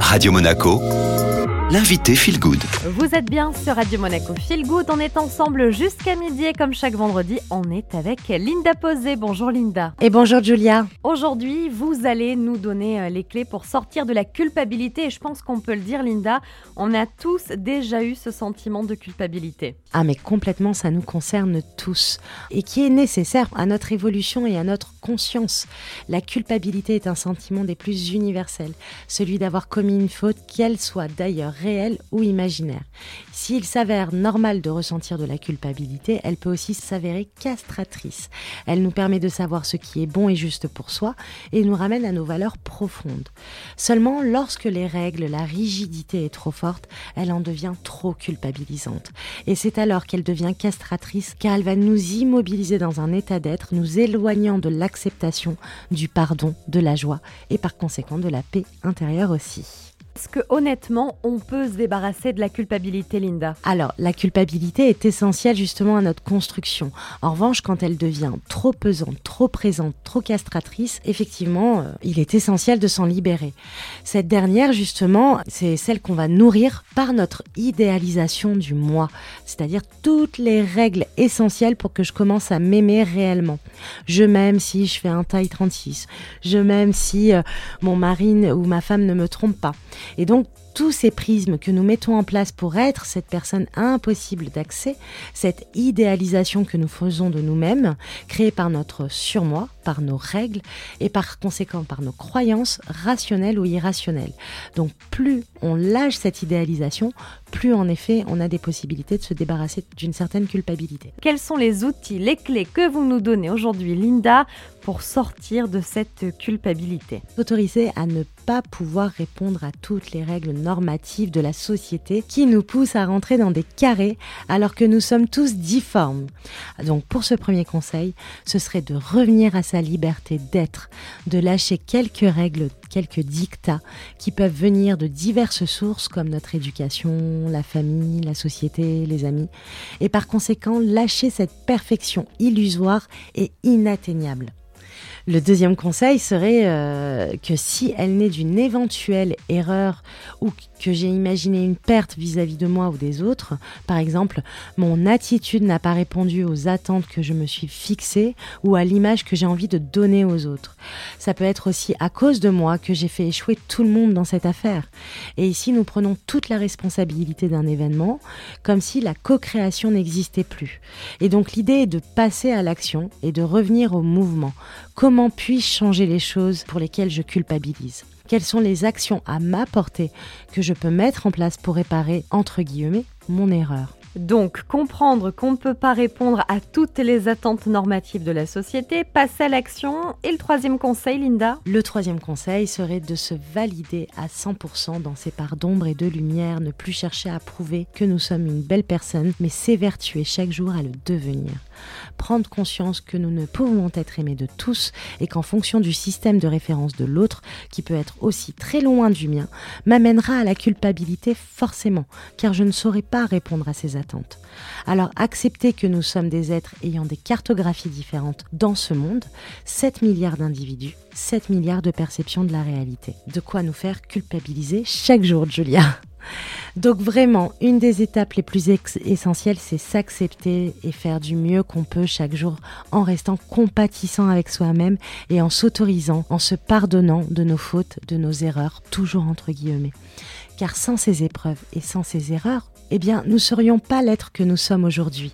Radio Monaco, l'invité Feel Good. Vous êtes bien sur Radio Monaco Feel Good. On est ensemble jusqu'à midi et comme chaque vendredi, on est avec Linda Posé. Bonjour Linda. Et bonjour Julia. Aujourd'hui, vous allez nous donner euh, les clés pour sortir de la culpabilité. Et je pense qu'on peut le dire, Linda, on a tous déjà eu ce sentiment de culpabilité. Ah mais complètement, ça nous concerne tous. Et qui est nécessaire à notre évolution et à notre conscience. La culpabilité est un sentiment des plus universels. Celui d'avoir commis une faute, qu'elle soit d'ailleurs réelle ou imaginaire. S'il s'avère normal de ressentir de la culpabilité, elle peut aussi s'avérer castratrice. Elle nous permet de savoir ce qui est bon et juste pour soi et nous ramène à nos valeurs profondes. Seulement, lorsque les règles, la rigidité est trop forte, elle en devient trop culpabilisante. Et c'est alors qu'elle devient castratrice car elle va nous immobiliser dans un état d'être, nous éloignant de l'acceptation, du pardon, de la joie et par conséquent de la paix intérieure aussi. Est-ce que honnêtement, on peut se débarrasser de la culpabilité, Linda? Alors, la culpabilité est essentielle justement à notre construction. En revanche, quand elle devient trop pesante, trop présente, trop castratrice, effectivement, euh, il est essentiel de s'en libérer. Cette dernière, justement, c'est celle qu'on va nourrir par notre idéalisation du moi, c'est-à-dire toutes les règles essentielles pour que je commence à m'aimer réellement. Je m'aime si je fais un taille 36. Je m'aime si euh, mon mari ou ma femme ne me trompe pas. Et donc, tous ces prismes que nous mettons en place pour être cette personne impossible d'accès, cette idéalisation que nous faisons de nous-mêmes, créée par notre surmoi, par nos règles et par conséquent par nos croyances rationnelles ou irrationnelles. Donc plus on lâche cette idéalisation, plus en effet on a des possibilités de se débarrasser d'une certaine culpabilité. Quels sont les outils, les clés que vous nous donnez aujourd'hui, Linda, pour sortir de cette culpabilité? Autoriser à ne pas pouvoir répondre à toutes les règles normatives de la société qui nous poussent à rentrer dans des carrés alors que nous sommes tous difformes. Donc pour ce premier conseil, ce serait de revenir à sa liberté d'être, de lâcher quelques règles, quelques dictats qui peuvent venir de diverses sources comme notre éducation, la famille, la société, les amis, et par conséquent lâcher cette perfection illusoire et inatteignable. Le deuxième conseil serait euh, que si elle naît d'une éventuelle erreur ou que j'ai imaginé une perte vis-à-vis de moi ou des autres, par exemple, mon attitude n'a pas répondu aux attentes que je me suis fixées ou à l'image que j'ai envie de donner aux autres. Ça peut être aussi à cause de moi que j'ai fait échouer tout le monde dans cette affaire. Et ici, nous prenons toute la responsabilité d'un événement, comme si la co-création n'existait plus. Et donc l'idée est de passer à l'action et de revenir au mouvement. Puis-je changer les choses pour lesquelles je culpabilise? Quelles sont les actions à ma portée que je peux mettre en place pour réparer, entre guillemets, mon erreur? Donc, comprendre qu'on ne peut pas répondre à toutes les attentes normatives de la société, passer à l'action. Et le troisième conseil, Linda? Le troisième conseil serait de se valider à 100% dans ses parts d'ombre et de lumière, ne plus chercher à prouver que nous sommes une belle personne, mais s'évertuer chaque jour à le devenir. Prendre conscience que nous ne pouvons être aimés de tous et qu'en fonction du système de référence de l'autre, qui peut être aussi très loin du mien, m'amènera à la culpabilité forcément, car je ne saurais pas répondre à ces attentes alors accepter que nous sommes des êtres ayant des cartographies différentes dans ce monde, 7 milliards d'individus, 7 milliards de perceptions de la réalité. De quoi nous faire culpabiliser chaque jour, Julia. Donc vraiment, une des étapes les plus essentielles, c'est s'accepter et faire du mieux qu'on peut chaque jour en restant compatissant avec soi-même et en s'autorisant, en se pardonnant de nos fautes, de nos erreurs, toujours entre guillemets. Car sans ces épreuves et sans ces erreurs, eh bien, nous ne serions pas l'être que nous sommes aujourd'hui.